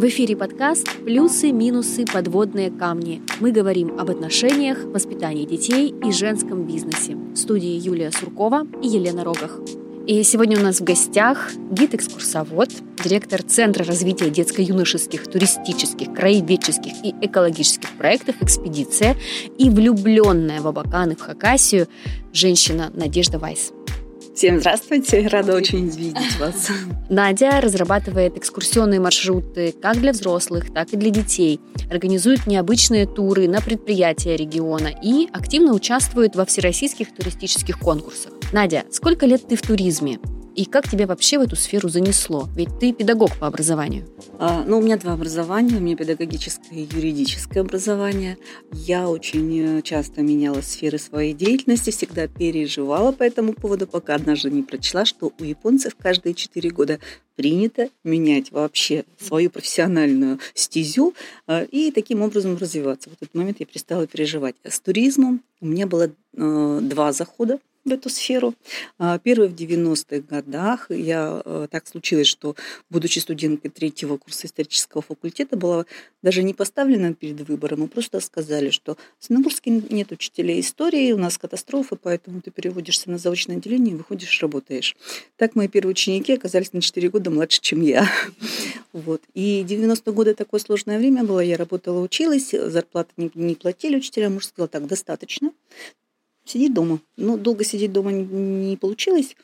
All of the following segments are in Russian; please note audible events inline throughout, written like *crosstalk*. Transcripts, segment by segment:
В эфире подкаст «Плюсы, минусы, подводные камни». Мы говорим об отношениях, воспитании детей и женском бизнесе. В студии Юлия Суркова и Елена Рогах. И сегодня у нас в гостях гид-экскурсовод, директор Центра развития детско-юношеских, туристических, краеведческих и экологических проектов «Экспедиция» и влюбленная в Абакан и в Хакасию женщина Надежда Вайс. Всем здравствуйте, рада очень видеть вас. *laughs* Надя разрабатывает экскурсионные маршруты как для взрослых, так и для детей, организует необычные туры на предприятия региона и активно участвует во всероссийских туристических конкурсах. Надя, сколько лет ты в туризме? И как тебя вообще в эту сферу занесло? Ведь ты педагог по образованию. А, ну, у меня два образования. У меня педагогическое и юридическое образование. Я очень э, часто меняла сферы своей деятельности, всегда переживала по этому поводу, пока однажды не прочла, что у японцев каждые четыре года принято менять вообще свою профессиональную стезю э, и таким образом развиваться. В этот момент я перестала переживать. С туризмом у меня было э, два захода в эту сферу. А, первый в 90-х годах. Я э, так случилось, что, будучи студенткой третьего курса исторического факультета, была даже не поставлена перед выбором, а просто сказали, что в Синагурске нет учителей истории, у нас катастрофы, поэтому ты переводишься на заочное отделение и выходишь, работаешь. Так мои первые ученики оказались на 4 года младше, чем я. *laughs* Вот. И 90-е годы такое сложное время было. Я работала, училась, зарплаты не, не платили учителям. Муж сказал, так, достаточно сидеть дома. Но долго сидеть дома не получилось.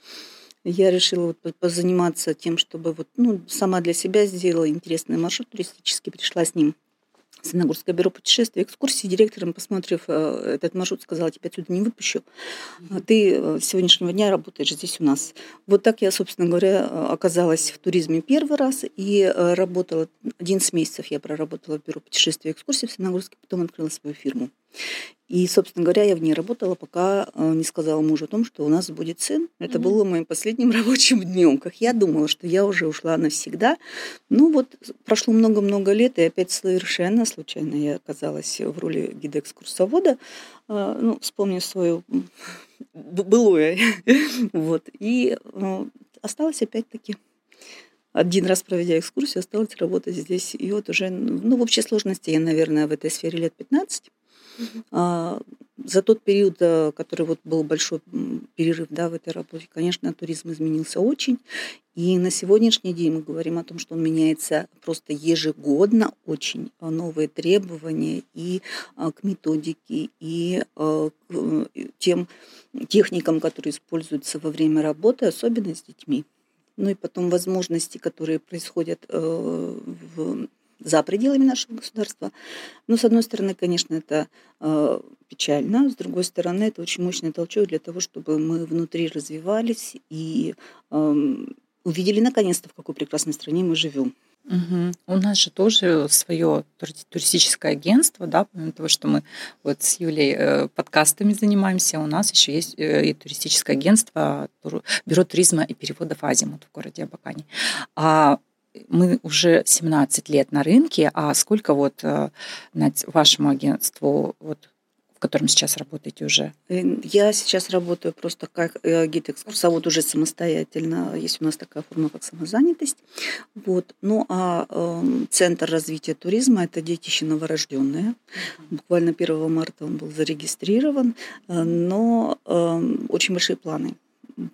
Я решила вот позаниматься тем, чтобы вот, ну, сама для себя сделала интересный маршрут туристический, пришла с ним в Санагурское бюро путешествий, экскурсии директором, посмотрев э, этот маршрут, сказала, тебя отсюда не выпущу. Ты э, с сегодняшнего дня работаешь здесь у нас. Вот так я, собственно говоря, оказалась в туризме первый раз и э, работала, 11 месяцев я проработала в бюро путешествий и экскурсий в Санагурске, потом открыла свою фирму. И, собственно говоря, я в ней работала, пока э, не сказала мужу о том, что у нас будет сын. Это mm-hmm. было моим последним *laughs* рабочим днем. Как я думала, что я уже ушла навсегда. Ну вот прошло много-много лет, и опять совершенно случайно я оказалась в роли гида-экскурсовода. Э, ну, вспомню свою былое. *laughs* вот. И э, осталось опять-таки один раз проведя экскурсию, осталось работать здесь. И вот уже, ну, в общей сложности я, наверное, в этой сфере лет 15. А, за тот период, э, который вот был большой перерыв да, в этой работе, конечно, туризм изменился очень. И на сегодняшний день мы говорим о том, что он меняется просто ежегодно, очень новые требования и а, к методике, и а, к тем техникам, которые используются во время работы, особенно с детьми. Ну и потом возможности, которые происходят э, в за пределами нашего государства. Но, с одной стороны, конечно, это э, печально, с другой стороны, это очень мощный толчок для того, чтобы мы внутри развивались и э, увидели наконец-то, в какой прекрасной стране мы живем. Угу. У нас же тоже свое туристическое агентство, да, помимо того, что мы вот с Юлей э, подкастами занимаемся, у нас еще есть э, и туристическое агентство Бюро туризма и переводов Азимут в городе Абакане. А мы уже 17 лет на рынке, а сколько вот э, вашему агентству, вот, в котором сейчас работаете уже? Э, я сейчас работаю просто как э, гид-экскурсовод уже самостоятельно. Есть у нас такая форма, как самозанятость. Вот. Ну а э, Центр развития туризма – это детище новорожденное. Буквально 1 марта он был зарегистрирован, но э, очень большие планы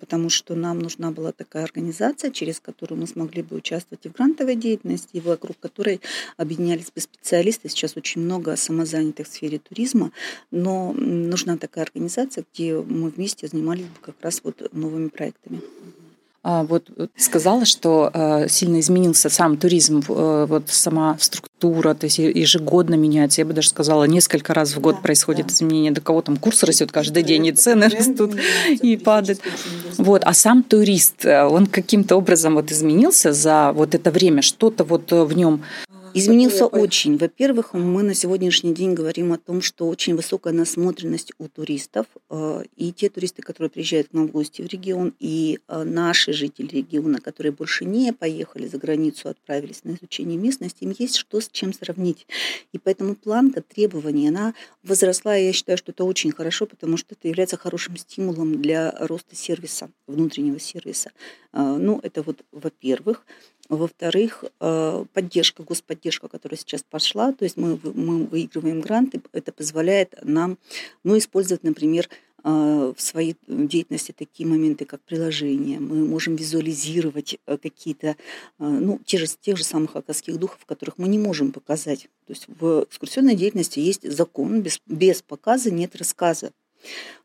потому что нам нужна была такая организация, через которую мы смогли бы участвовать и в грантовой деятельности, и вокруг которой объединялись бы специалисты. Сейчас очень много самозанятых в сфере туризма, но нужна такая организация, где мы вместе занимались бы как раз вот новыми проектами. А, вот сказала, что э, сильно изменился сам туризм, э, вот сама структура, то есть ежегодно меняется. Я бы даже сказала, несколько раз в год да, происходит да. изменение. До кого там курс растет каждый день, и цены растут, и падают. Вот, а сам турист, э, он каким-то образом вот изменился за вот это время, что-то вот в нем Изменился очень. Во-первых, мы на сегодняшний день говорим о том, что очень высокая насмотренность у туристов. Э, и те туристы, которые приезжают к нам в гости в регион, и э, наши жители региона, которые больше не поехали за границу, отправились на изучение местности, им есть что с чем сравнить. И поэтому планка требований, она возросла, и я считаю, что это очень хорошо, потому что это является хорошим стимулом для роста сервиса, внутреннего сервиса. Э, ну, это вот во-первых. Во-вторых, э, поддержка, господдержка, которая сейчас пошла, то есть мы, мы выигрываем гранты, это позволяет нам ну, использовать, например, в своей деятельности такие моменты, как приложение. Мы можем визуализировать какие-то, ну, те же, тех же самых аказских духов, которых мы не можем показать. То есть в экскурсионной деятельности есть закон, без, без показа нет рассказа.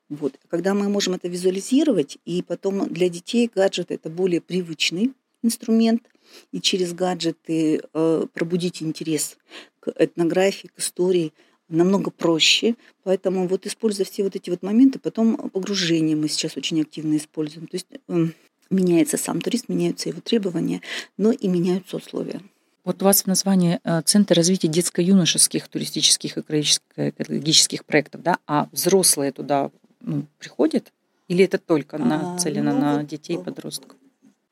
Вот. Когда мы можем это визуализировать, и потом для детей гаджет это более привычный инструмент, и через гаджеты э, пробудить интерес к этнографии, к истории намного проще. Поэтому вот используя все вот эти вот моменты, потом погружение мы сейчас очень активно используем. То есть э, меняется сам турист, меняются его требования, но и меняются условия. Вот у вас в названии э, Центр развития детско-юношеских туристических и экологических проектов, да, а взрослые туда ну, приходят? Или это только нацелено а, ну, на детей и подростков?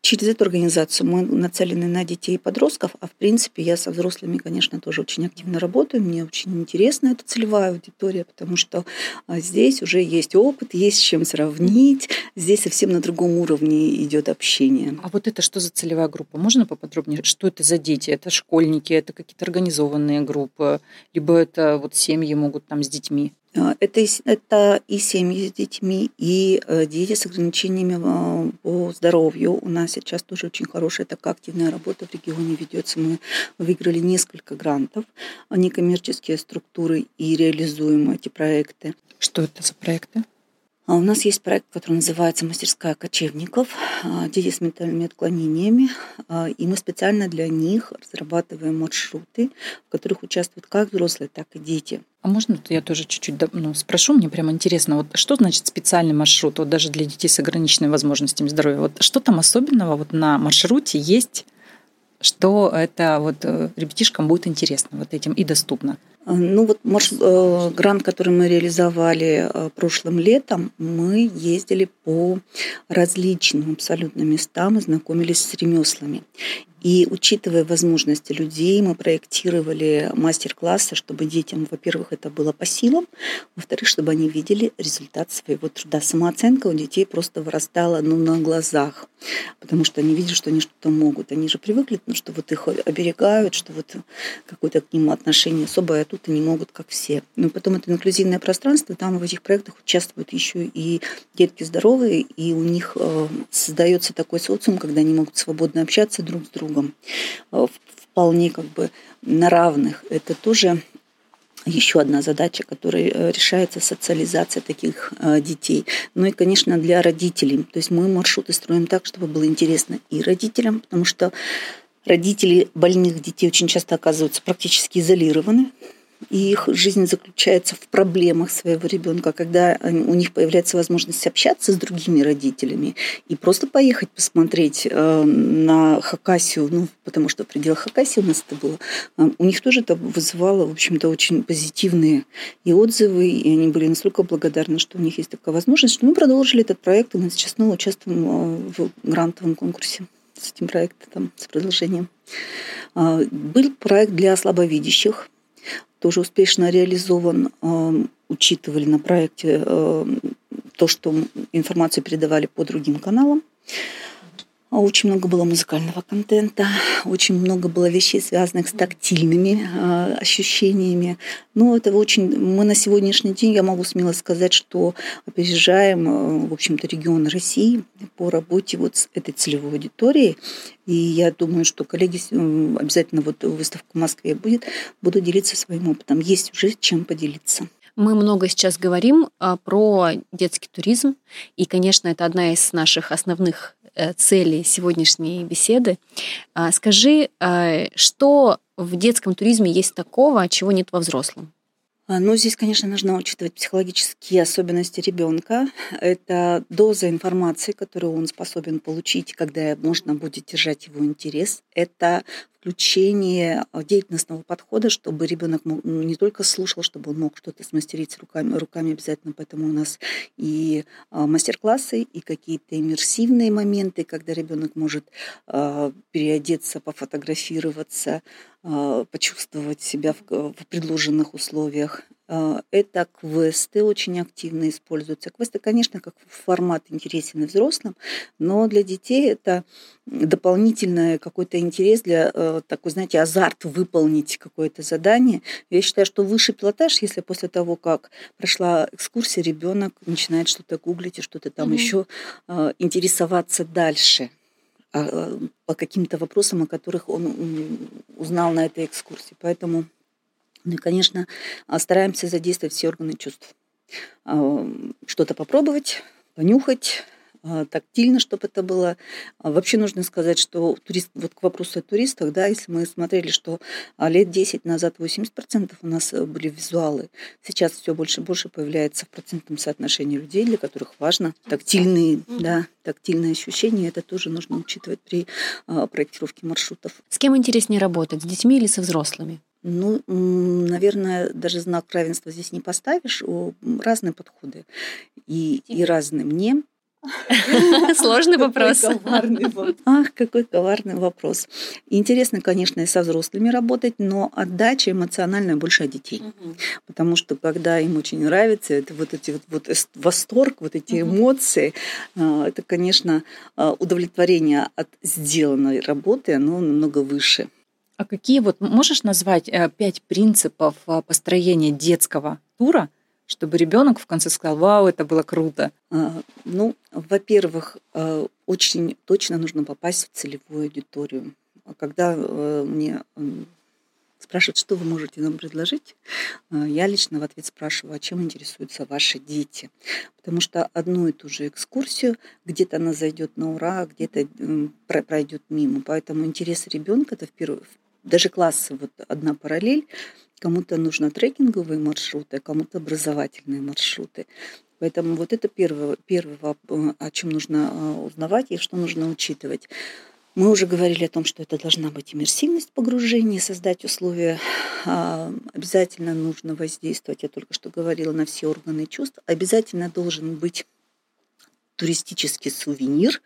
Через эту организацию мы нацелены на детей и подростков, а в принципе я со взрослыми, конечно, тоже очень активно работаю. Мне очень интересна эта целевая аудитория, потому что а, здесь уже есть опыт, есть с чем сравнить. Здесь совсем на другом уровне идет общение. А вот это что за целевая группа? Можно поподробнее? Что это за дети? Это школьники, это какие-то организованные группы, либо это вот семьи могут там с детьми? А, это, это и семьи с детьми, и э, дети с ограничениями а, по здоровью. У нас сейчас тоже очень хорошая такая активная работа в регионе ведется. Мы выиграли несколько грантов, некоммерческие структуры и реализуем эти проекты. Что это за проекты? А у нас есть проект, который называется «Мастерская кочевников», а, дети с ментальными отклонениями, а, и мы специально для них разрабатываем маршруты, в которых участвуют как взрослые, так и дети. А можно я тоже чуть-чуть ну, спрошу, мне прямо интересно, вот что значит специальный маршрут, вот даже для детей с ограниченными возможностями здоровья? Вот что там особенного вот на маршруте есть, что это вот э, ребятишкам будет интересно вот этим и доступно? Ну вот марш... Э, грант, который мы реализовали э, прошлым летом, мы ездили по различным абсолютно местам и знакомились с ремеслами. И учитывая возможности людей, мы проектировали мастер-классы, чтобы детям, во-первых, это было по силам, во-вторых, чтобы они видели результат своего труда. Самооценка у детей просто вырастала ну, на глазах, потому что они видят, что они что-то могут. Они же привыкли, ну, что вот их оберегают, что вот какое-то к ним отношение особое, а тут они могут, как все. Но потом это инклюзивное пространство, там в этих проектах участвуют еще и детки здоровые, и у них э, создается такой социум, когда они могут свободно общаться друг с другом, другом э, вполне как бы на равных. Это тоже еще одна задача, которая э, решается социализация таких э, детей. Ну и, конечно, для родителей. То есть мы маршруты строим так, чтобы было интересно и родителям, потому что родители больных детей очень часто оказываются практически изолированы и их жизнь заключается в проблемах своего ребенка, когда у них появляется возможность общаться с другими родителями и просто поехать посмотреть э, на Хакасию, ну, потому что в пределах Хакасии у нас это было, э, у них тоже это вызывало, в общем-то, очень позитивные и отзывы, и они были настолько благодарны, что у них есть такая возможность, что мы продолжили этот проект, и мы сейчас снова участвуем э, в грантовом конкурсе с этим проектом, с продолжением. Был проект для слабовидящих, тоже успешно реализован. Учитывали на проекте то, что информацию передавали по другим каналам. А очень много было музыкального контента, очень много было вещей, связанных с тактильными э, ощущениями. Но это очень... Мы на сегодняшний день, я могу смело сказать, что опережаем, э, в общем-то, регион России по работе вот с этой целевой аудиторией. И я думаю, что коллеги обязательно вот выставка в Москве будет, буду делиться своим опытом. Есть уже чем поделиться. Мы много сейчас говорим а, про детский туризм, и, конечно, это одна из наших основных цели сегодняшней беседы. А, скажи, а, что в детском туризме есть такого, чего нет во взрослом? А, ну, здесь, конечно, нужно учитывать психологические особенности ребенка. Это доза информации, которую он способен получить, когда можно будет держать его интерес. Это включение а, деятельностного подхода, чтобы ребенок ну, не только слушал, чтобы он мог что-то смастерить руками, руками обязательно, поэтому у нас и а, мастер-классы, и какие-то иммерсивные моменты, когда ребенок может а, переодеться, пофотографироваться, почувствовать себя в предложенных условиях. А, это квесты очень активно используются. Квесты, конечно, как формат интересен и взрослым, но для детей это дополнительный какой-то интерес для э, такой, знаете, азарт выполнить какое-то задание. Я считаю, что высший пилотаж, если после того, как прошла экскурсия, ребенок начинает что-то гуглить и что-то там mm-hmm. еще э, интересоваться дальше а, по каким-то вопросам, о которых он узнал на этой экскурсии. Поэтому ну и, конечно, а, стараемся задействовать все органы чувств. А, что-то попробовать, понюхать, а, тактильно, чтобы это было. Вообще нужно сказать, что турист, вот к вопросу о туристах, да, если мы смотрели, что лет 10 назад 80% у нас э, были визуалы, сейчас все больше и больше появляется в процентном соотношении людей, для которых важно тактильные, да, тактильные ощущения. Это тоже нужно учитывать при проектировке маршрутов. С кем интереснее работать, с детьми или со взрослыми? Ну, наверное, даже знак равенства здесь не поставишь. Разные подходы и, и разные. Мне *laughs* Сложный вопрос. *laughs* Ах, какой коварный вопрос. Интересно, конечно, и со взрослыми работать, но отдача эмоциональная больше от детей. Потому что когда им очень нравится, это вот эти вот, вот восторг, вот эти эмоции, а, это, конечно, а, удовлетворение от сделанной работы, оно намного выше. А какие вот можешь назвать э, пять принципов э, построения детского тура, чтобы ребенок в конце сказал, вау, это было круто? А, ну, во-первых, э, очень точно нужно попасть в целевую аудиторию. А когда мне спрашивают, что вы можете нам предложить, я лично в ответ спрашиваю, а чем интересуются ваши дети. Потому что одну и ту же экскурсию, где-то она зайдет на ура, где-то пройдет мимо. Поэтому интерес ребенка это в первую, даже классы, вот одна параллель, кому-то нужно трекинговые маршруты, а кому-то образовательные маршруты. Поэтому вот это первое, первое, о чем нужно а, узнавать и что нужно учитывать. Мы уже говорили о том, что это должна быть иммерсивность погружения, создать условия. А, обязательно нужно воздействовать, я только что говорила, на все органы чувств. Обязательно должен быть туристический сувенир,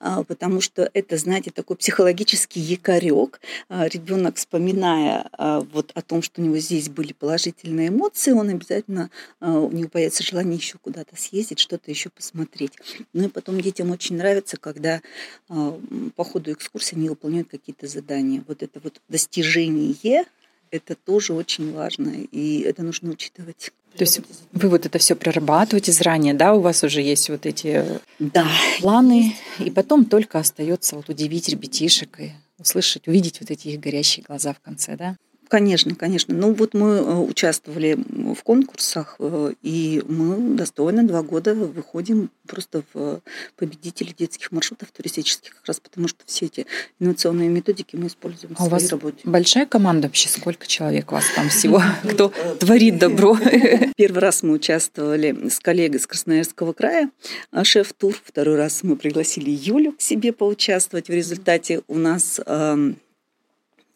mm-hmm. потому что это, знаете, такой психологический якорек. А, Ребенок, вспоминая а, вот о том, что у него здесь были положительные эмоции, он обязательно, у него появится желание еще куда-то съездить, что-то еще посмотреть. Ну и потом детям очень нравится, когда по ходу экскурсии они выполняют какие-то задания. Вот это вот достижение это тоже очень важно, и это нужно учитывать. То есть вы вот это все прорабатываете заранее, да? У вас уже есть вот эти да. планы, и потом только остается вот удивить ребятишек и услышать, увидеть вот эти их горящие глаза в конце, да? Конечно, конечно. Ну вот мы э, участвовали в конкурсах, э, и мы достойно два года выходим просто в победители детских маршрутов туристических, как раз потому что все эти инновационные методики мы используем а в своей у вас работе. Большая команда вообще? Сколько человек у вас там всего? *laughs* Кто творит добро? *laughs* Первый раз мы участвовали с коллегой из Красноярского края, а шеф-тур. Второй раз мы пригласили Юлю к себе поучаствовать. В результате у нас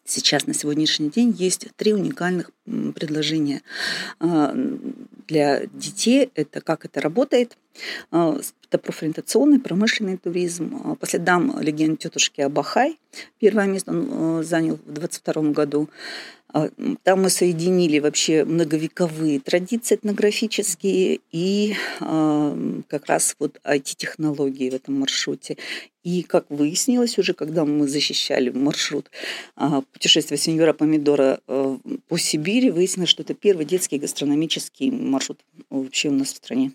сейчас на сегодняшний день есть три уникальных предложения а, для детей. Это как это работает. А, это профориентационный, промышленный туризм. А, по следам легенд тетушки Абахай. Первое место он занял в 2022 году. А, там мы соединили вообще многовековые традиции этнографические и а, как раз вот IT-технологии в этом маршруте. И как выяснилось уже, когда мы защищали маршрут а, путешествия сеньора Помидора по Сибири, выяснилось, что это первый детский гастрономический маршрут вообще у нас в стране.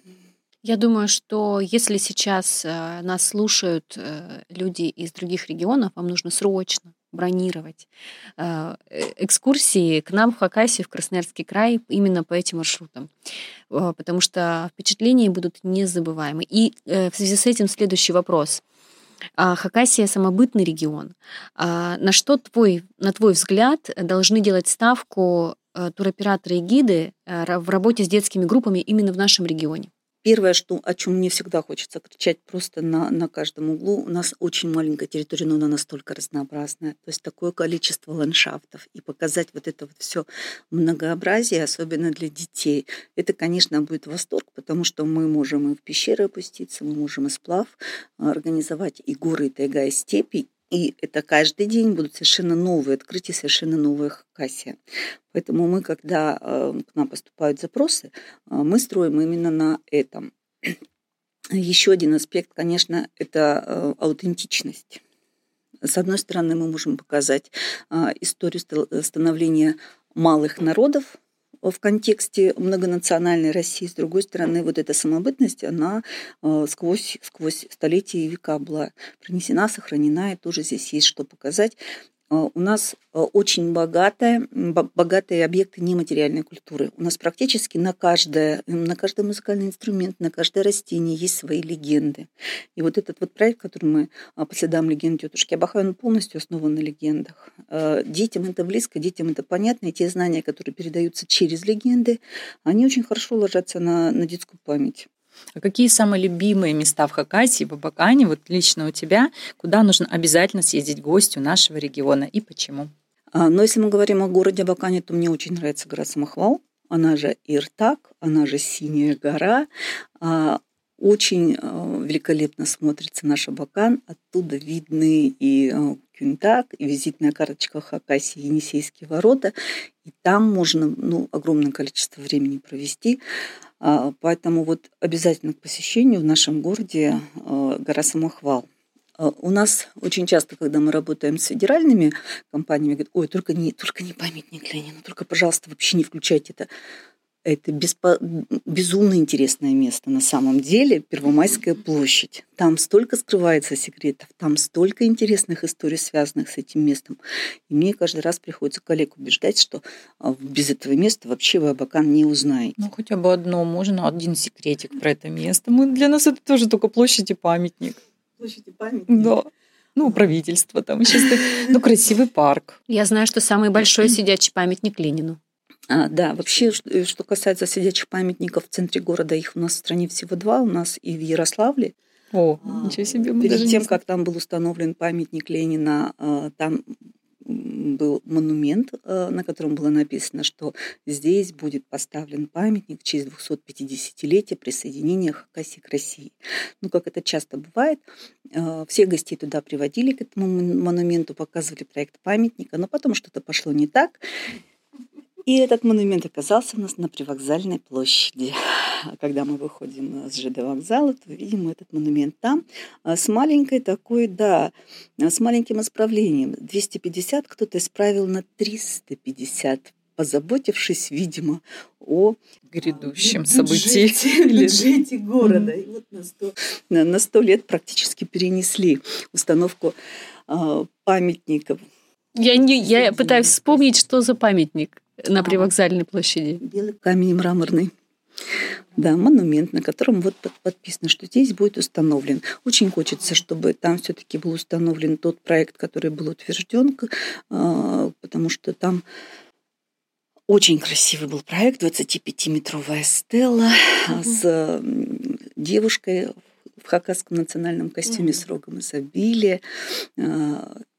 Я думаю, что если сейчас нас слушают э, люди из других регионов, вам нужно срочно бронировать э, экскурсии к нам в Хакасию, в Красноярский край, именно по этим маршрутам. Э, потому что впечатления будут незабываемы. И э, в связи с этим следующий вопрос. А, Хакасия самобытный регион. А, на что твой, на твой взгляд должны делать ставку туроператоры и гиды в работе с детскими группами именно в нашем регионе? Первое, что, о чем мне всегда хочется кричать просто на, на каждом углу, у нас очень маленькая территория, но она настолько разнообразная. То есть такое количество ландшафтов. И показать вот это вот все многообразие, особенно для детей, это, конечно, будет восторг, потому что мы можем и в пещеры опуститься, мы можем и сплав организовать, и горы, и тайга, и степи, И это каждый день будут совершенно новые открытия, совершенно новые хакасия. Поэтому мы, когда э, к нам поступают запросы, э, мы строим именно на этом. *clears throat* Еще один аспект, конечно, это э, аутентичность. С одной стороны, мы можем показать историю становления малых народов, в контексте многонациональной России. С другой стороны, вот эта самобытность, она э, сквозь, сквозь столетия и века была принесена, сохранена, и тоже здесь есть что показать. А, у нас а, очень богатая, богатые объекты нематериальной культуры. У нас практически на, каждое, на каждый музыкальный инструмент, на каждое растение есть свои легенды. И вот этот вот проект, который мы а, по следам легенд тетушки Абаха, он полностью основан на легендах. Детям это близко, детям это понятно, и те знания, которые передаются через легенды, они очень хорошо ложатся на, на детскую память. А какие самые любимые места в Хакасии, в Абакане, вот лично у тебя, куда нужно обязательно съездить гостю нашего региона и почему? А, но если мы говорим о городе Абакане, то мне очень нравится гора Самохвал. Она же Иртак, она же Синяя гора. А, очень а, великолепно смотрится наш Абакан. Оттуда видны и Кюнтак, и визитная карточка Хакасии, Енисейские ворота. И там можно ну, огромное количество времени провести. А, поэтому вот обязательно к посещению в нашем городе а, гора Самохвал. А, у нас очень часто, когда мы работаем с федеральными компаниями, говорят, ой, только не, только не памятник Ленину, только, пожалуйста, вообще не включайте это. Это беспо... безумно интересное место на самом деле, Первомайская площадь. Там столько скрывается секретов, там столько интересных историй, связанных с этим местом. И мне каждый раз приходится коллег убеждать, что а, без этого места вообще вы Абакан не узнаете. Ну, хотя бы одно, можно один секретик про это место. Мы, для нас это тоже только площадь и памятник. Площадь и памятник? Да. Ну, правительство там стоит. Ну, красивый парк. Я знаю, что самый большой *clears throat* сидячий памятник Ленину. А, да, вообще, что, что касается сидячих памятников в центре города, их у нас в стране всего два, у нас и в Ярославле. О, а, ничего себе. Мы Перед тем, как там был установлен памятник Ленина, а, там был монумент, а, на котором было написано, что здесь будет поставлен памятник в честь 250-летия присоединения Хакасии к России. Ну, как это часто бывает, все гостей туда приводили к этому монументу, показывали проект памятника, но потом что-то пошло не так, и этот монумент оказался у нас на привокзальной площади. *sighs* Когда мы выходим с ЖД вокзала, то видим этот монумент там а, с маленькой такой, да, с маленьким исправлением. 250 кто-то исправил на 350 позаботившись, видимо, о грядущем событии. Бюджете *laughs* города. И вот на 100, на 100 лет практически перенесли установку э, памятников. Я, не, я пытаюсь вспомнить, что за памятник на привокзальной площади. Белый камень мраморный. Да, монумент, на котором вот подписано, что здесь будет установлен. Очень хочется, чтобы там все-таки был установлен тот проект, который был утвержден, а, потому что там очень красивый был проект, 25-метровая стела угу. с девушкой в хакасском национальном костюме угу. с рогом изобилия.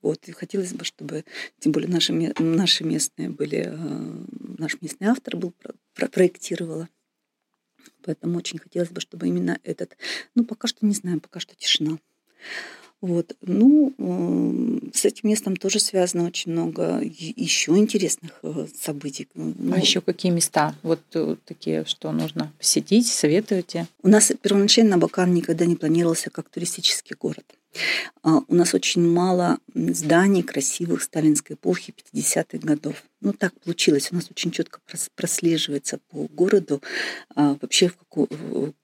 Вот, и хотелось бы, чтобы, тем более наши, наши местные были, а, наш местный автор был, про, проектировала. Поэтому очень хотелось бы, чтобы именно этот, ну, пока что не знаем, пока что тишина. Вот. Ну, с этим местом тоже связано очень много еще интересных э, событий. А ну, а еще какие места? Вот э, такие, что нужно посетить, советуете? У нас первоначально Бакан никогда не планировался как туристический город. А, у нас очень мало зданий красивых сталинской эпохи 50-х годов. Ну, так получилось. У нас очень четко прослеживается по городу а, вообще,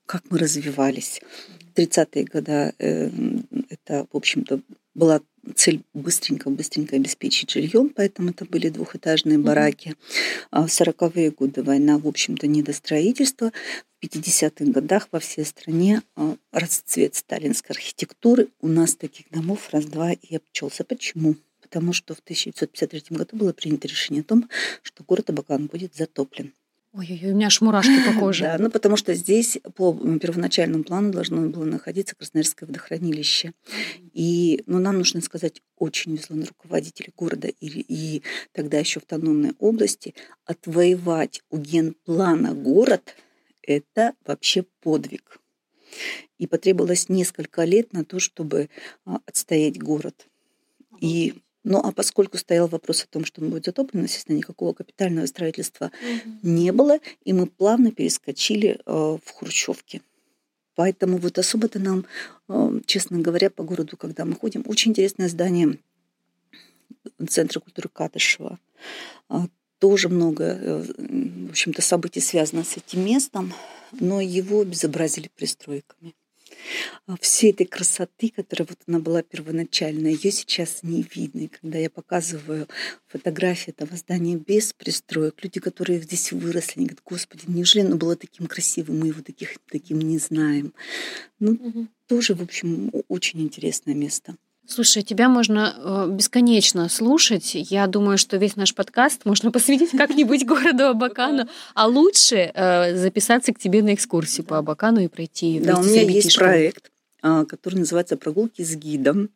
как мы развивались. 30-е годы это, в общем-то, была цель быстренько-быстренько обеспечить жильем, поэтому это были двухэтажные бараки. А в 40-е годы война, в общем-то, недостроительство. В 50-х годах во всей стране а, расцвет сталинской архитектуры. У нас таких домов раз-два и обчелся. Почему? Потому что в 1953 году было принято решение о том, что город Абакан будет затоплен. Ой-ой-ой, у меня аж мурашки по *laughs* коже. Да, ну потому что здесь по первоначальному плану должно было находиться Красноярское водохранилище. И ну, нам нужно сказать, очень везло на руководителей города и, и тогда еще автономной области. Отвоевать у генплана город – это вообще подвиг. И потребовалось несколько лет на то, чтобы а, отстоять город. И ну а поскольку стоял вопрос о том, что он будет затоплен, естественно, никакого капитального строительства угу. не было, и мы плавно перескочили э, в Хрущевки. Поэтому вот особо-то нам, э, честно говоря, по городу, когда мы ходим, очень интересное здание Центра культуры Катышева. А, тоже много, э, в общем-то, событий связано с этим местом, но его безобразили пристройками. А, Всей этой красоты, которая вот она была первоначальная, ее сейчас не видно. И когда я показываю фотографии этого здания без пристроек, люди, которые здесь выросли, они говорят, господи, неужели оно было таким красивым, мы его таких, таким не знаем. Ну, угу. тоже, в общем, очень интересное место. Слушай, тебя можно э, бесконечно слушать. Я думаю, что весь наш подкаст можно посвятить как-нибудь городу Абакану, а лучше э, записаться к тебе на экскурсию по Абакану и пройти. Да, у меня есть проект который называется «Прогулки с гидом».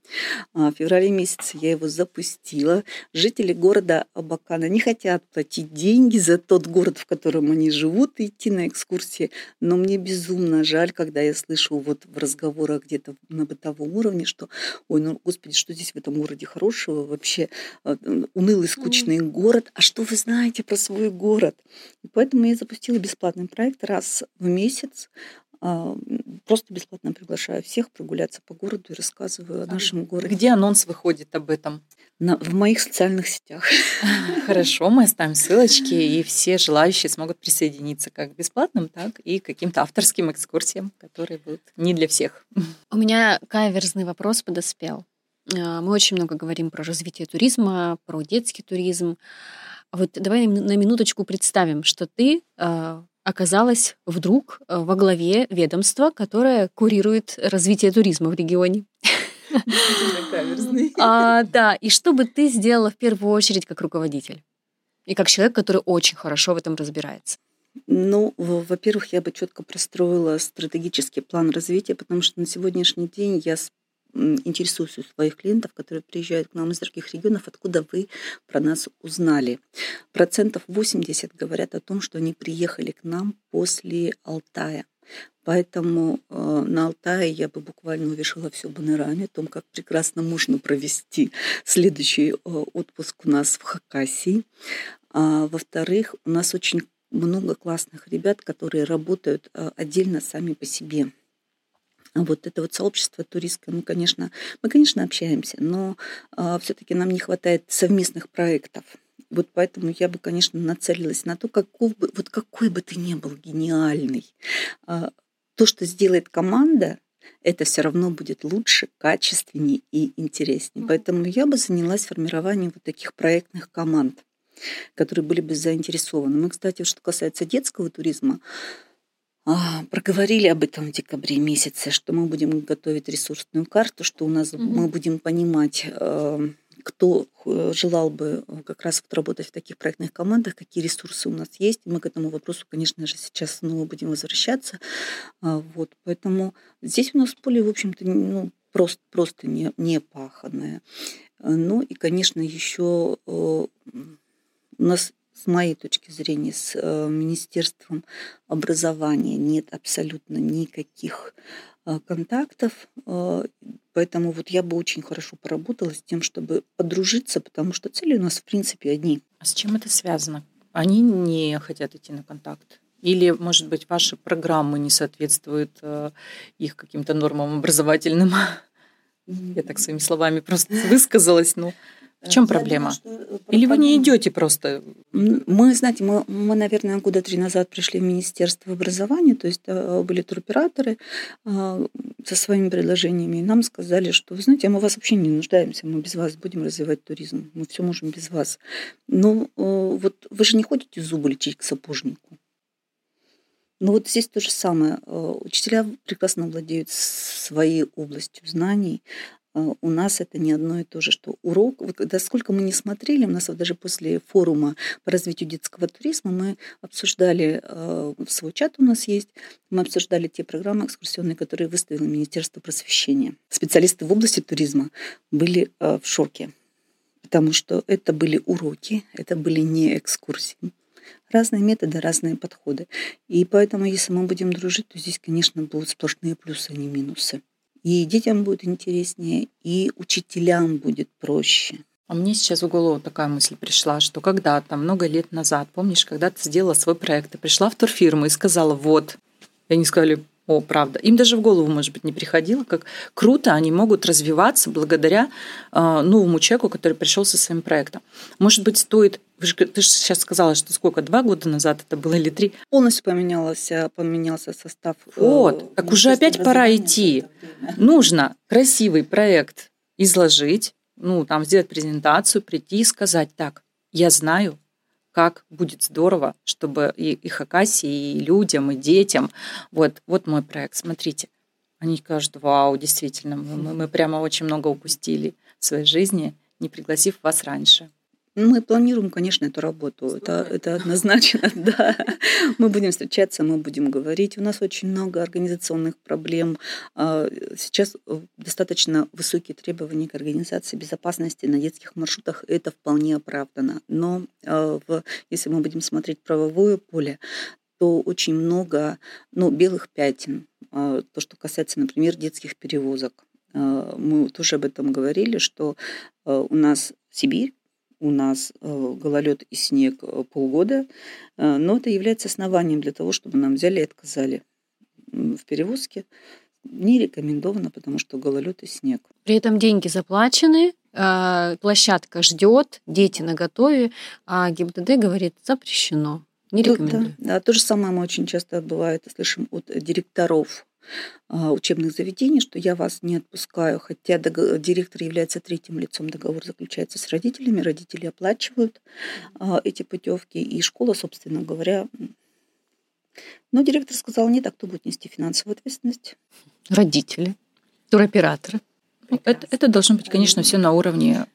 А, в феврале месяце я его запустила. Жители города Абакана не хотят платить деньги за тот город, в котором они живут, и идти на экскурсии. Но мне безумно жаль, когда я слышу вот в разговорах где-то на бытовом уровне, что «Ой, ну, господи, что здесь в этом городе хорошего? Вообще а, унылый, скучный mm. город. А что вы знаете про свой город?» и Поэтому я запустила бесплатный проект раз в месяц а, просто бесплатно приглашаю всех прогуляться по городу и рассказываю о нашем городе. Где анонс выходит об этом? На, в моих социальных сетях. *laughs* Хорошо, мы оставим ссылочки, и все желающие смогут присоединиться как к бесплатным, так и к каким-то авторским экскурсиям, которые будут не для всех. *laughs* У меня каверзный вопрос подоспел. А, мы очень много говорим про развитие туризма, про детский туризм. Вот давай на минуточку представим, что ты а, оказалась вдруг э, во главе ведомства, которое курирует развитие туризма в регионе. А, да, и что бы ты сделала в первую очередь как руководитель? И как человек, который очень хорошо в этом разбирается? Ну, во-первых, я бы четко простроила стратегический план развития, потому что на сегодняшний день я интересуюсь у своих клиентов, которые приезжают к нам из других регионов, откуда вы про нас узнали. Процентов 80 говорят о том, что они приехали к нам после Алтая. Поэтому э, на Алтае я бы буквально увешала все баннерами о том, как прекрасно можно провести следующий э, отпуск у нас в Хакасии. А, во-вторых, у нас очень много классных ребят, которые работают э, отдельно сами по себе. Вот это вот сообщество туристское, мы, конечно, мы, конечно, общаемся, но а, все-таки нам не хватает совместных проектов. Вот поэтому я бы, конечно, нацелилась на то, каков бы, вот какой бы ты ни был гениальный, а, то, что сделает команда, это все равно будет лучше, качественнее и интереснее. Поэтому я бы занялась формированием вот таких проектных команд, которые были бы заинтересованы. Мы, кстати, что касается детского туризма, а, проговорили об этом в декабре месяце, что мы будем готовить ресурсную карту, что у нас угу. мы будем понимать, э, кто желал бы как раз вот работать в таких проектных командах, какие ресурсы у нас есть. Мы к этому вопросу, конечно же, сейчас снова будем возвращаться. А, вот, поэтому здесь у нас поле, в общем-то, ну, просто, просто не, не паханное. Ну и, конечно, еще э, у нас с моей точки зрения, с э, Министерством образования нет абсолютно никаких э, контактов. Э, поэтому вот я бы очень хорошо поработала с тем, чтобы подружиться, потому что цели у нас, в принципе, одни. А с чем это связано? Они не хотят идти на контакт? Или, может быть, ваши программы не соответствуют их каким-то нормам образовательным? *laughs* Я так своими словами просто высказалась, но... В чем проблема? Э, Или вы не идете просто? Мы, знаете, мы, мы, наверное, года три назад пришли в Министерство образования, то есть э, были туроператоры э, со своими предложениями, и нам сказали, что, вы знаете, мы вас вообще не нуждаемся, мы без вас будем развивать туризм, мы все можем без вас. Но вот вы же не ходите зубы лечить к сапожнику. Ну вот здесь то же самое. Учителя прекрасно владеют своей областью знаний, у нас это не одно и то же, что урок, вот когда сколько мы не смотрели, у нас вот даже после форума по развитию детского туризма мы обсуждали, а, свой чат у нас есть, мы обсуждали те программы экскурсионные, которые выставило Министерство просвещения. Специалисты в области туризма были а, в шоке, потому что это были уроки, это были не экскурсии. Разные методы, разные подходы. И поэтому, если мы будем дружить, то здесь, конечно, будут сплошные плюсы, а не минусы. И детям будет интереснее, и учителям будет проще. А мне сейчас в голову такая мысль пришла, что когда-то, много лет назад, помнишь, когда ты сделала свой проект, ты пришла в турфирму и сказала, вот, и они сказали, о, правда. Им даже в голову, может быть, не приходило, как круто они могут развиваться благодаря э, новому человеку, который пришел со своим проектом. Может быть, стоит вы же, ты же сейчас сказала, что сколько, два года назад это было или три? Полностью поменялся, поменялся состав. Э, вот, так уже опять пора идти. Нужно красивый проект изложить, ну, там, сделать презентацию, прийти и сказать, так, я знаю, как будет здорово, чтобы и, и Хакасии, и людям, и детям. Вот, вот мой проект, смотрите. Они скажут, вау, действительно, мы, мы прямо очень много упустили в своей жизни, не пригласив вас раньше. Мы планируем, конечно, эту работу. Это, это однозначно, *laughs* да. Мы будем встречаться, мы будем говорить. У нас очень много организационных проблем. А, сейчас э, достаточно высокие требования к организации безопасности на детских маршрутах. Это вполне оправдано. Но а, если мы будем смотреть правовое поле, то очень много ну, белых пятен. А, то, что касается, например, детских перевозок. Мы тоже об этом говорили, что у нас Сибирь у нас э, гололед и снег э, полгода, э, но это является основанием для того, чтобы нам взяли и отказали в перевозке. Не рекомендовано, потому что гололед и снег. При этом деньги заплачены, площадка ждет, дети на готове, а ГИБДД говорит запрещено. Не рекомендую. Да, да, то же самое мы очень часто бывает слышим от директоров учебных заведений, что я вас не отпускаю, хотя директор является третьим лицом, договор заключается с родителями, родители оплачивают а, эти путевки, и школа, собственно говоря, но директор сказал, нет, а кто будет нести финансовую ответственность? Родители, туроператоры. Это, это должно быть, конечно, все на уровне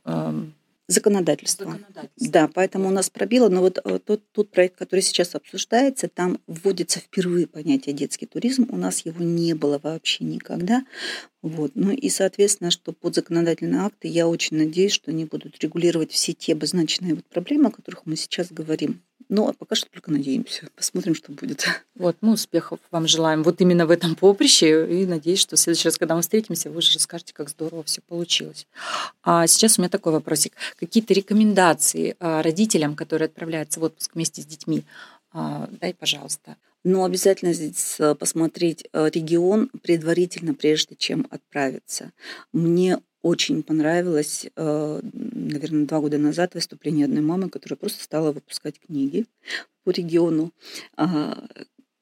законодательства. законодательства. Да, поэтому у нас пробило. Но вот э, тот, тот проект, который сейчас обсуждается, там вводится впервые понятие детский туризм. У нас его не было вообще никогда. Вот. Ну и, соответственно, что под законодательные акты я очень надеюсь, что они будут регулировать все те обозначенные вот проблемы, о которых мы сейчас говорим. Ну, а пока что только надеемся. Посмотрим, что будет. *laughs* Вот, мы успехов вам желаем вот именно в этом поприще. И надеюсь, что в следующий раз, когда мы встретимся, вы же расскажете, как здорово все получилось. А сейчас у меня такой вопросик. Какие-то рекомендации а, родителям, которые отправляются в отпуск вместе с детьми, а, дай, пожалуйста. Но обязательно здесь э, посмотреть э, регион предварительно, прежде чем отправиться. Мне очень понравилось, э, наверное, два года назад выступление одной мамы, которая просто стала выпускать книги по региону, а,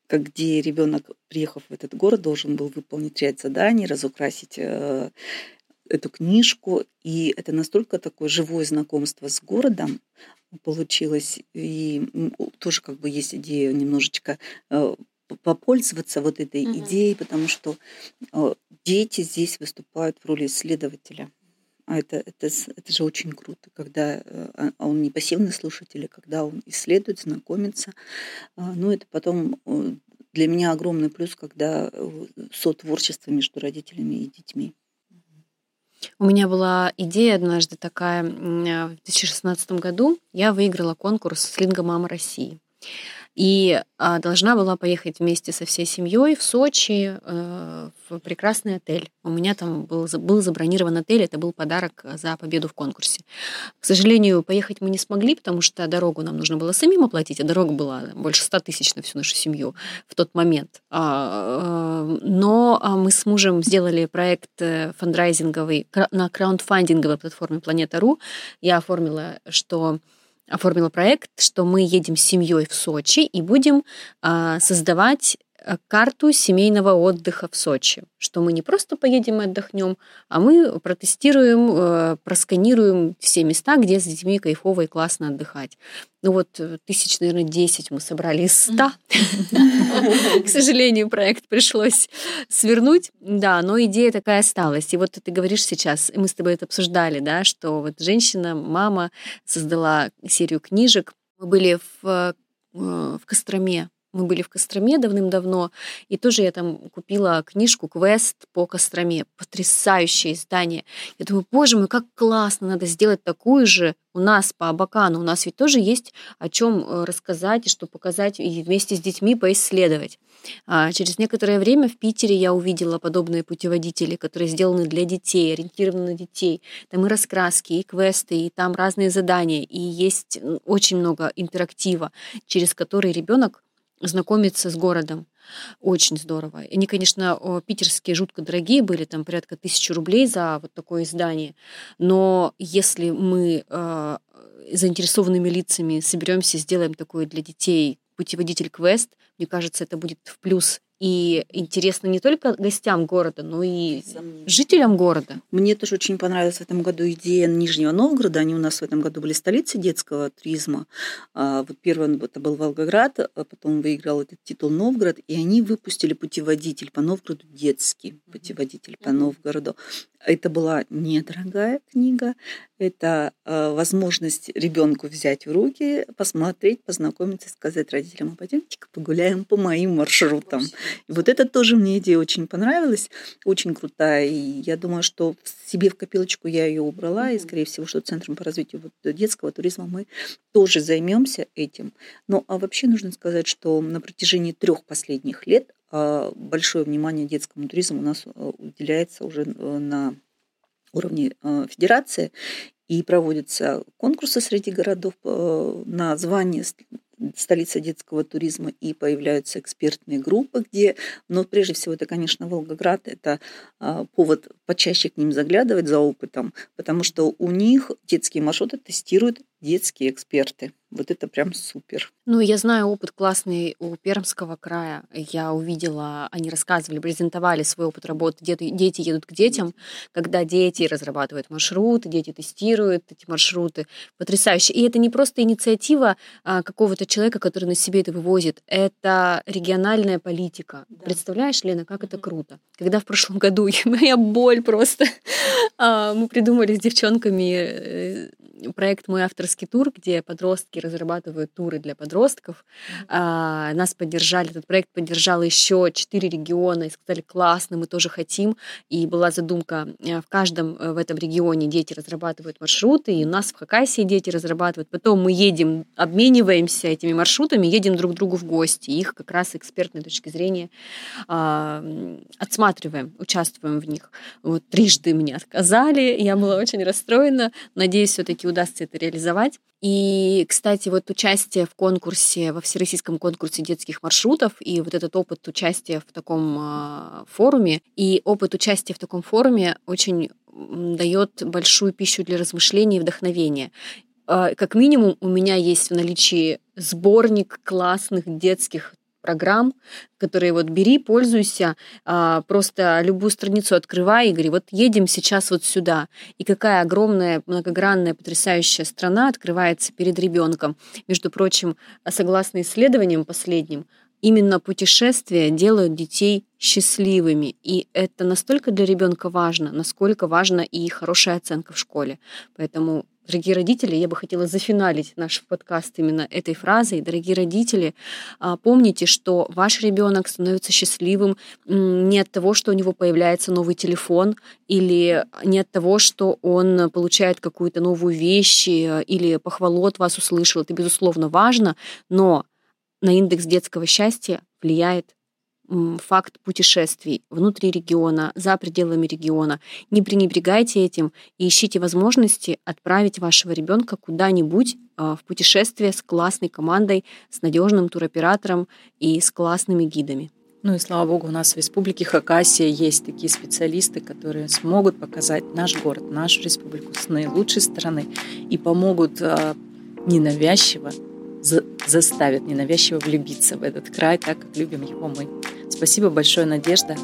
где ребенок, приехав в этот город, должен был выполнить ряд заданий, разукрасить э, эту книжку. И это настолько такое живое знакомство с городом получилось. И тоже как бы есть идея немножечко э, попользоваться вот этой угу. идеей, потому что дети здесь выступают в роли исследователя. А это, это, это же очень круто, когда э, а, он не пассивный слушатель, а когда он исследует, знакомится. А, ну, это потом э, для меня огромный плюс, когда э, сотворчество между родителями и детьми. У меня была идея однажды такая. В 2016 году я выиграла конкурс «Слинга мама России». И а, должна была поехать вместе со всей семьей в Сочи э, в прекрасный отель. У меня там был, был забронирован отель, это был подарок за победу в конкурсе. К сожалению, поехать мы не смогли, потому что дорогу нам нужно было самим оплатить, а дорога была больше 100 тысяч на всю нашу семью в тот момент. А, э, но а, мы с мужем сделали проект э, фандрайзинговый на краундфандинговой платформе Планета.ру. Я оформила, что оформила проект, что мы едем с семьей в Сочи и будем а, создавать карту семейного отдыха в Сочи, что мы не просто поедем и отдохнем, а мы протестируем, э, просканируем все места, где с детьми кайфово и классно отдыхать. Ну вот э, тысяч, наверное, 10 мы собрали из 100. *laughs* К сожалению, проект пришлось свернуть. Да, но идея такая осталась. И вот ты говоришь сейчас, мы с тобой это обсуждали, да, что вот женщина, мама создала серию книжек. Мы были в, в Костроме мы были в Костроме давным-давно, и тоже я там купила книжку «Квест по Костроме». Потрясающее издание. Я думаю, боже мой, как классно, надо сделать такую же у нас по Абакану. У нас ведь тоже есть о чем э, рассказать и что показать, и вместе с детьми поисследовать. А через некоторое время в Питере я увидела подобные путеводители, которые сделаны для детей, ориентированы на детей. Там и раскраски, и квесты, и там разные задания, и есть очень много интерактива, через который ребенок знакомиться с городом. Очень здорово. Они, конечно, питерские жутко дорогие были, там порядка тысячи рублей за вот такое издание. Но если мы э, заинтересованными лицами соберемся, сделаем такое для детей путеводитель квест, мне кажется, это будет в плюс и интересно не только гостям города, но и жителям города. Мне тоже очень понравилась в этом году идея Нижнего Новгорода. Они у нас в этом году были столицей детского туризма. А, вот первый это был Волгоград, а потом выиграл этот титул Новгород, и они выпустили путеводитель по Новгороду детский путеводитель по Новгороду. Это была недорогая книга, это э, возможность ребенку взять в руки, посмотреть, познакомиться, сказать родителям, а пойдемте-ка погуляем по моим маршрутам. И вот это тоже мне идея очень понравилась, очень крутая. И я думаю, что себе в копилочку я ее убрала, и, скорее всего, что Центром по развитию детского туризма мы тоже займемся этим. Ну, а вообще нужно сказать, что на протяжении трех последних лет а, большое внимание детскому туризму у нас э, уделяется уже э, на уровне э, федерации, и проводятся конкурсы среди городов на звание столица детского туризма, и появляются экспертные группы, где, но прежде всего это, конечно, Волгоград, это а, повод почаще к ним заглядывать за опытом, потому что у них детские маршруты тестируют детские эксперты. Вот это прям супер. Ну, я знаю опыт классный у Пермского края. Я увидела, они рассказывали, презентовали свой опыт работы. Дети, дети едут к детям, когда дети разрабатывают маршруты, дети тестируют эти маршруты. Потрясающе. И это не просто инициатива а, какого-то человека, который на себе это вывозит. Это региональная политика. Да. Представляешь, Лена, как это круто. Когда в прошлом году *laughs* моя боль просто... А, мы придумали с девчонками э, проект «Мой авторский тур», где подростки разрабатывают туры для подростков. А, нас поддержали, этот проект поддержал еще четыре региона и сказали, классно, мы тоже хотим. И была задумка, э, в каждом э, в этом регионе дети разрабатывают маршруты, и у нас в Хакасии дети разрабатывают. Потом мы едем, обмениваемся этими маршрутами, едем друг к другу в гости. Их как раз экспертной точки зрения а, отсматриваем, участвуем в них. Вот трижды мне отказали, я была очень расстроена. Надеюсь, все-таки удастся это реализовать. И, кстати, вот участие в конкурсе, во всероссийском конкурсе детских маршрутов и вот этот опыт участия в таком э, форуме и опыт участия в таком форуме очень дает большую пищу для размышлений и вдохновения. Э, как минимум у меня есть в наличии сборник классных детских программ, которые вот бери, пользуйся, а, просто любую страницу открывай и говори, вот едем сейчас вот сюда. И какая огромная, многогранная, потрясающая страна открывается перед ребенком. Между прочим, согласно исследованиям последним, именно путешествия делают детей счастливыми. И это настолько для ребенка важно, насколько важна и хорошая оценка в школе. Поэтому Дорогие родители, я бы хотела зафиналить наш подкаст именно этой фразой. Дорогие родители, а, помните, что ваш ребенок становится счастливым не от того, что у него появляется новый телефон, или не от того, что он получает какую-то новую вещь, э, или похвалу от вас услышал. Это, безусловно, важно, но на индекс детского счастья влияет факт путешествий внутри региона, за пределами региона. Не пренебрегайте этим и ищите возможности отправить вашего ребенка куда-нибудь а, в путешествие с классной командой, с надежным туроператором и с классными гидами. Ну и слава богу, у нас в Республике Хакасия есть такие специалисты, которые смогут показать наш город, нашу республику с наилучшей стороны и помогут э, ненавязчиво, за, заставят ненавязчиво влюбиться в этот край, так как любим его мы. Спасибо большое, Надежда,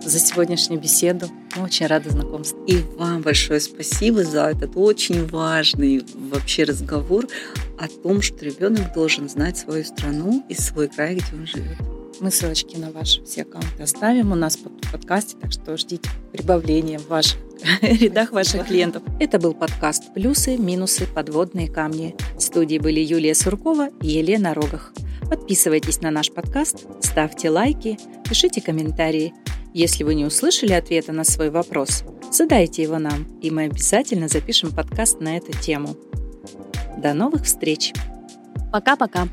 за сегодняшнюю беседу. Мы очень рады знакомству. И вам большое спасибо за этот очень важный вообще разговор о том, что ребенок должен знать свою страну и свой край, где он живет. Мы ссылочки на ваши все аккаунты оставим у нас под подкасте, так что ждите прибавления в ваших *laughs* рядах ваших клиентов. Это был подкаст «Плюсы, минусы, подводные камни». В студии были Юлия Суркова и Елена Рогах. Подписывайтесь на наш подкаст, ставьте лайки, пишите комментарии. Если вы не услышали ответа на свой вопрос, задайте его нам, и мы обязательно запишем подкаст на эту тему. До новых встреч! Пока-пока!